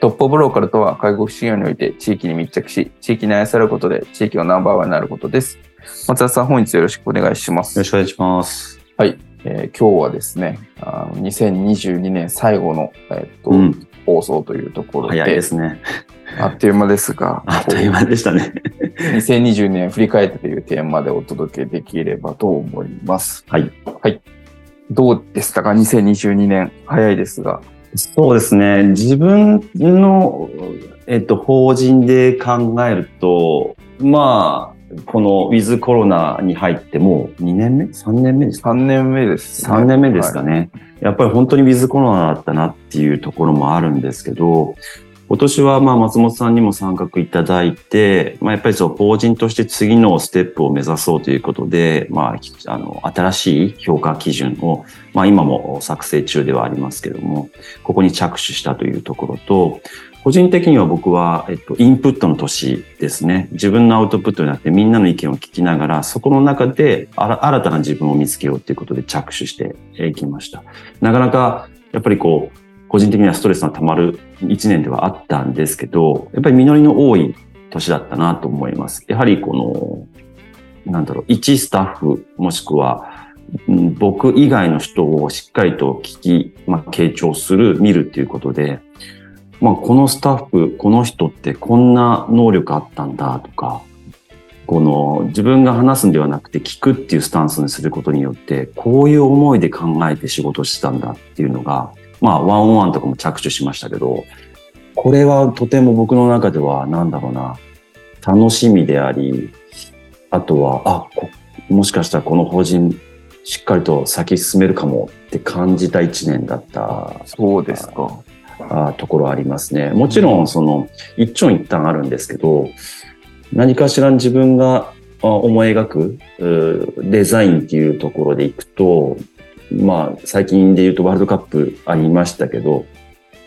トップオブローカルとは介護福祉業において地域に密着し、地域に愛されることで地域のナンバーワンになることです。松田さん、本日よろしくお願いします。よろしくお願いします。はい。えー今日はですね、あの2022年最後の、えっとうん、放送というところで、早いですね。あっという間ですが、あっという間でしたね。2020年振り返ってというテーマでお届けできればと思います。はい。どうでしたか ?2022 年。早いですが。そうですね。自分の、えっと、法人で考えると、まあ、このウィズコロナに入ってもう2年目 ?3 年目ですか？3年目です、3年目ですかね。やっぱり本当にウィズコロナだったなっていうところもあるんですけど、今年はまあ松本さんにも参画いただいて、まあ、やっぱりそう法人として次のステップを目指そうということで、まあ、あの新しい評価基準を、まあ、今も作成中ではありますけども、ここに着手したというところと、個人的には僕は、えっと、インプットの年ですね。自分のアウトプットになってみんなの意見を聞きながら、そこの中であら新たな自分を見つけようということで着手していきました。なかなか、やっぱりこう、個人的にはストレスが溜まる一年ではあったんですけど、やっぱり実りの多い年だったなと思います。やはりこの、なんだろう、一スタッフ、もしくは、僕以外の人をしっかりと聞き、まあ、傾聴する、見るっていうことで、まあ、このスタッフ、この人ってこんな能力あったんだとか、この自分が話すんではなくて聞くっていうスタンスにすることによって、こういう思いで考えて仕事してたんだっていうのが、まあ、ワンオンワンとかも着手しましたけど、これはとても僕の中では、なんだろうな、楽しみであり、あとは、あ、こもしかしたらこの法人、しっかりと先進めるかもって感じた一年だったそうですか。あところありますね。もちろん、その、一長一短あるんですけど、何かしら自分があ思い描くデザインっていうところでいくと、まあ、最近で言うとワールドカップありましたけど、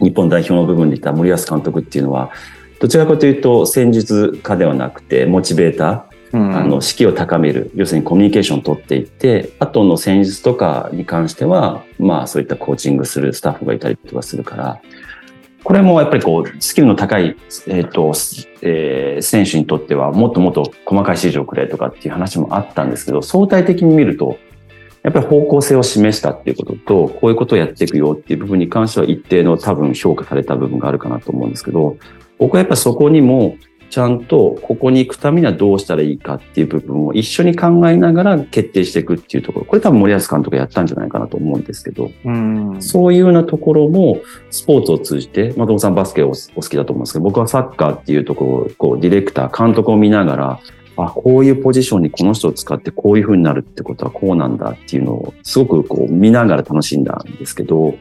日本代表の部分で言った森保監督っていうのは、どちらかというと戦術家ではなくて、モチベーター、うん。あの、士気を高める、要するにコミュニケーションを取っていって、後の戦術とかに関しては、まあそういったコーチングするスタッフがいたりとかするから、これもやっぱりこう、スキルの高い、えっ、と、えー選手にとってはもっともっと細かい指示をくれとかっていう話もあったんですけど、相対的に見ると、やっぱり方向性を示したっていうことと、こういうことをやっていくよっていう部分に関しては一定の多分評価された部分があるかなと思うんですけど、僕はやっぱりそこにも、ちゃんとここに行くためにはどうしたらいいかっていう部分を一緒に考えながら決定していくっていうところ。これ多分森保監督がやったんじゃないかなと思うんですけど、うん。そういうようなところもスポーツを通じて、まあ、さんバスケをお好きだと思うんですけど、僕はサッカーっていうところを、こう、ディレクター、監督を見ながら、あ、こういうポジションにこの人を使ってこういう風になるってことはこうなんだっていうのを、すごくこう、見ながら楽しんだんですけど、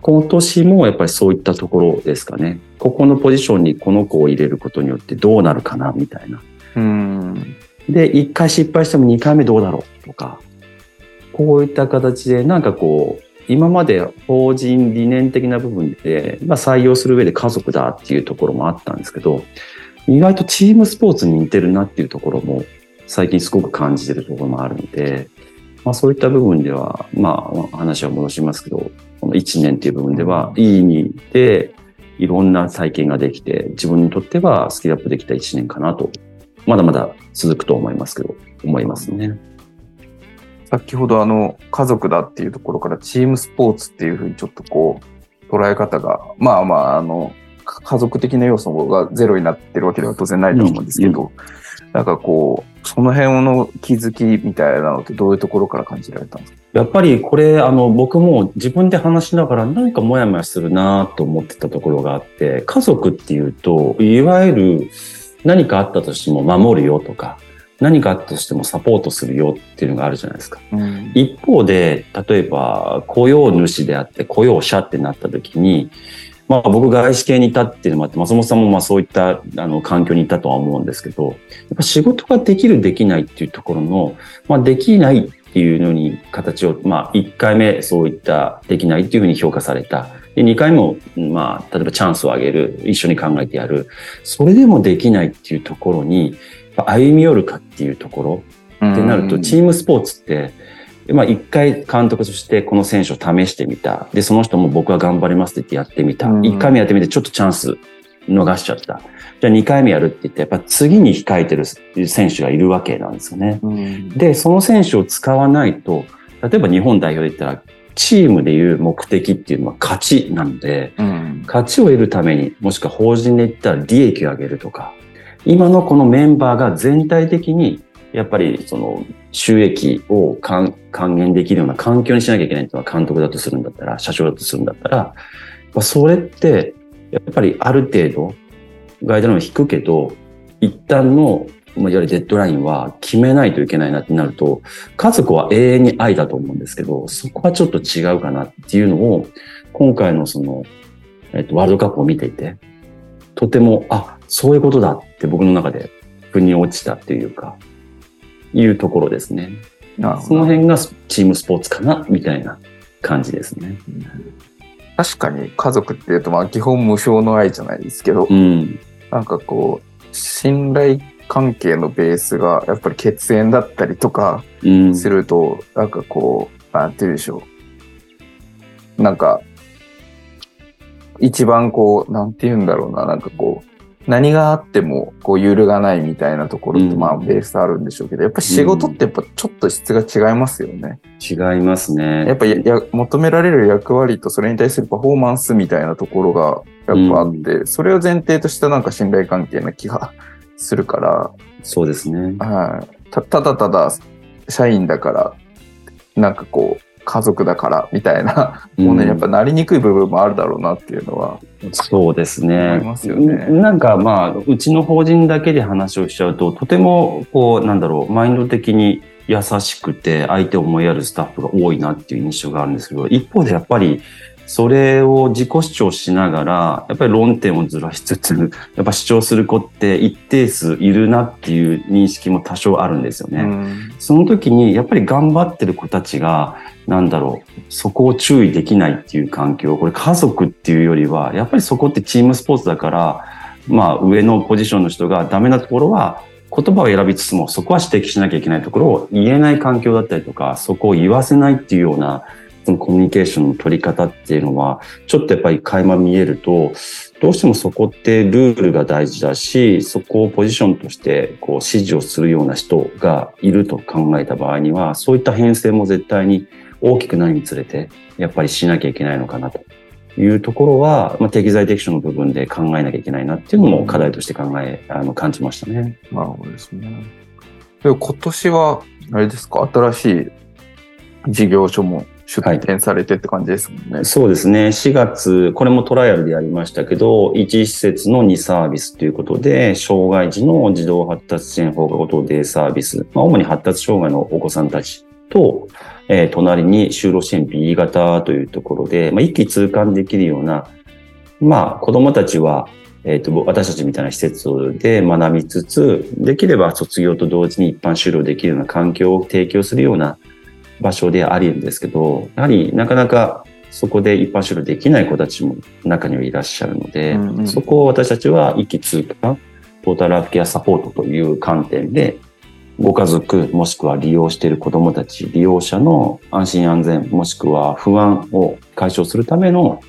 今年もやっぱりそういったところですかね。ここのポジションにこの子を入れることによってどうなるかな、みたいな。うん。で、一回失敗しても二回目どうだろうとか、こういった形でなんかこう、今まで法人理念的な部分で、まあ、採用する上で家族だっていうところもあったんですけど、意外とチームスポーツに似てるなっていうところも最近すごく感じてるところもあるので、まあそういった部分では、まあ話は戻しますけど、この1年っていう部分では、いい意味でいろんな体験ができて、自分にとってはスキルアップできた1年かなと、まだまだ続くと思いますけど、思いますね。先ほどあの、家族だっていうところからチームスポーツっていうふうにちょっとこう、捉え方が、まあまあ、あの、か家族的な要素がゼロになってるわけでは当然ないと思うんですけど、なんかこう、その辺の気づきみたいなのってどういうところから感じられたんですか？やっぱりこれ、あの、僕も自分で話しながら何かモヤモヤするなと思ってたところがあって、家族っていうと、いわゆる何かあったとしても守るよとか、何かあったとしてもサポートするよっていうのがあるじゃないですか。うん。一方で、例えば雇用主であって雇用者ってなった時に、まあ僕外資系にいたっていうのもあって、松本さんもまあそういったあの環境にいたとは思うんですけど、やっぱ仕事ができるできないっていうところの、まあできないっていうのに形を、まあ1回目そういったできないっていうふうに評価された。で、2回も、まあ例えばチャンスをあげる、一緒に考えてやる。それでもできないっていうところに、歩み寄るかっていうところ、ってなると、チームスポーツって、まあ一回監督としてこの選手を試してみた。で、その人も僕は頑張りますって言ってやってみた。うん一回目やってみてちょっとチャンス逃しちゃった。じゃあ二回目やるって言って、やっぱ次に控えてる選手がいるわけなんですよね。うん。で、その選手を使わないと、例えば日本代表で言ったら、チームでいう目的っていうのは勝ちなので、うん。勝ちを得るために、もしくは法人で言ったら利益を上げるとか、今のこのメンバーが全体的に、やっぱりその収益を還元できるような環境にしなきゃいけないっていうのは監督だとするんだったら、社長だとするんだったら、まあそれって、やっぱりある程度、ガイドラインを引くけど、一旦の、まあいわゆるデッドラインは決めないといけないなってなると、家族は永遠に愛だと思うんですけど、そこはちょっと違うかなっていうのを、今回のその、えっと、ワールドカップを見ていて、とても、あ、そういうことだって僕の中で腑に落ちたっていうか、いうところですね。その辺がチームスポーツかな、みたいな感じですね。確かに家族っていうと、まあ基本無償の愛じゃないですけど、うん。なんかこう、信頼関係のベースがやっぱり血縁だったりとかうん。すると、なんかこう、なんて言うんでしょう。なんか、一番こう、なんて言うんだろうな、なんかこう、何があってもこう揺るがないみたいなところってうんまあベースあるんでしょうけど、やっぱ仕事ってやっぱちょっと質が違いますよね。違いますね。やっぱやや求められる役割とそれに対するパフォーマンスみたいなところがやっぱあって、それを前提としたなんか信頼関係な気がするから、そうですね。はい。たただただ社員だから、なんかこう、家族だからみたいなものにやっぱなりにくい部分もあるだろうなっていうのは、そうですね。思いますよね。なんかまあ、うちの法人だけで話をしちゃうと、とても、こう、なんだろう、マインド的に優しくて、相手を思いやるスタッフが多いなっていう印象があるんですけど、一方でやっぱり、それを自己主張しながら、やっぱり論点をずらしつつ、やっぱ主張する子って一定数いるなっていう認識も多少あるんですよね。うんその時に、やっぱり頑張ってる子たちが、なんだろう、そこを注意できないっていう環境、これ家族っていうよりは、やっぱりそこってチームスポーツだから、まあ上のポジションの人がダメなところは、言葉を選びつつも、そこは指摘しなきゃいけないところを言えない環境だったりとか、そこを言わせないっていうような、そのコミュニケーションの取り方っていうのは、ちょっとやっぱり垣間見えると、どうしてもそこってルールが大事だし、そこをポジションとしてこう指示をするような人がいると考えた場合には、そういった編成も絶対に大きくなるにつれて、やっぱりしなきゃいけないのかなというところは、まあ、適材適所の部分で考えなきゃいけないなっていうのも課題として考え、あの、感じましたね。なるほどですね。で今年は、あれですか、新しい事業所も出展されてって感じですもんね。そうですね。4月、これもトライアルでやりましたけど、1施設の2サービスということで、障害児の児童発達支援放課後等デイサービス、まあ、主に発達障害のお子さんたちと、えー隣に就労支援 B 型というところで、まあ、一気通貫できるような、まあ、子供たちは、えっ、と、私たちみたいな施設で学びつつ、できれば卒業と同時に一般就労できるような環境を提供するような場所でありるんですけど、やはりなかなかそこで一般就労できない子たちも中にはいらっしゃるので、うんうん。そこを私たちは一気通貫、トータルライフケアサポートという観点で、ご家族もしくは利用している子どもたち、利用者の安心安全もしくは不安を解消するための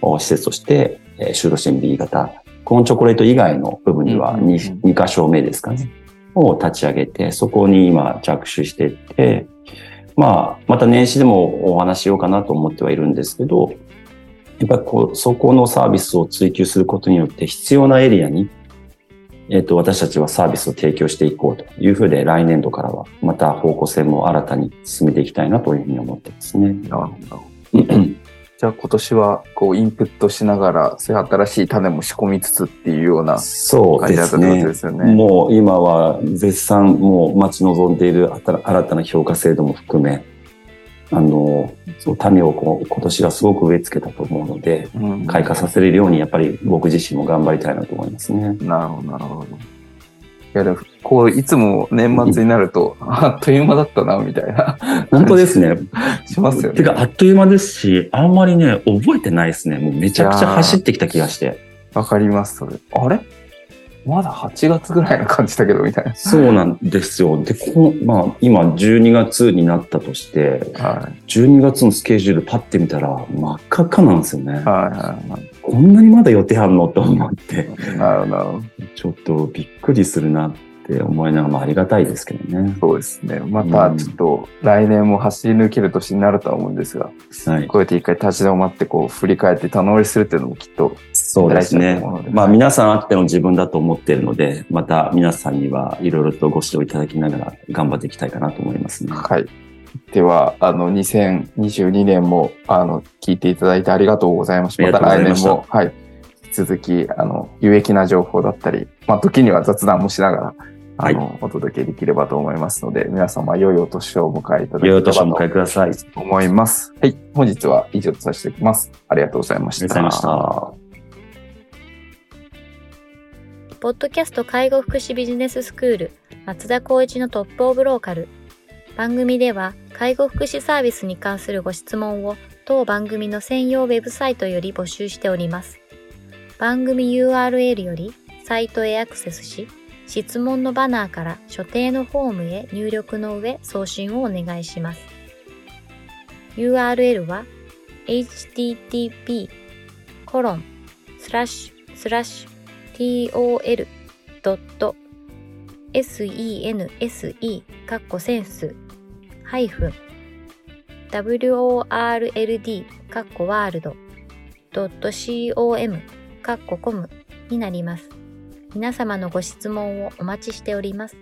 お施設として、えー就労支援 B 型、コーンチョコレート以外の部分にはうんうんうん 2, 2箇所目ですかね、を立ち上げて、そこに今着手していって、まあ、また年始でもお話ししようかなと思ってはいるんですけど、やっぱりこう、そこのサービスを追求することによって必要なエリアに、えっ、と、私たちはサービスを提供していこうというふうで、来年度からはまた方向性も新たに進めていきたいなというふうに思ってますね。なるほど。じゃあ今年はこうインプットしながら、そういう新しい種も仕込みつつっていうようなそう感じだったってことですね。ですよね。もう今は絶賛もう待ち望んでいる新新たな評価制度も含め、あの、そう種をこう今年はすごく植え付けたと思うので、うん開花させれるようにやっぱり僕自身も頑張りたいなと思いますね。なるほど、なるほど。いや、でも、こう、いつも年末になると、あっという間だったな、みたいな、本当ですね。しますよね。てか、あっという間ですし、あんまりね、覚えてないですね。もうめちゃくちゃ走ってきた気がして。わかります、それ。あれ？まだ8月ぐらいな感じだけど、みたいそうなんですよ。で、この、まあ、今12月になったとして、な。はい。12月のスケジュールパッて見たら真っ赤っかなんですよね。はいはいはい。こんなにまだ予定あるのと思って、なるほど。ちょっとびっくりするなって思いながら、まあありがたいですけどね。そうですね。また、ちょっと、来年も走り抜ける年になるとは思うんですが、はい。こうやって一回立ち止まって、こう、振り返って棚乗りするっていうのもきっと、そうですね。まあ皆さんあっての自分だと思っているので、また皆さんにはいろいろとご指導いただきながら頑張っていきたいかなと思いますね。はい。では、あの、2022年も、あの、聞いていただいてありがとうございました。また来年も、はい。引き続き、あの、有益な情報だったり、まあ、時には雑談もしながら、あの、お届けできればと思いますので、皆様、良いお年をお迎えいただければ良いお年をおと迎えください。あり思います。はい。本日は以上とさせていただきます。ありがとうございました。がとうございました。ポッドキャスト介護福祉ビジネススクール松田光一のトップオブローカル番組では介護福祉サービスに関するご質問を当番組の専用ウェブサイトより募集しております番組 URL よりサイトへアクセスし質問のバナーから所定のフォームへ入力の上送信をお願いします URL は http コロンスラッシュスラッシュ tol.sense かっこセンスハイフン world かっこワールド .com かっこコムになります。皆様のご質問をお待ちしております。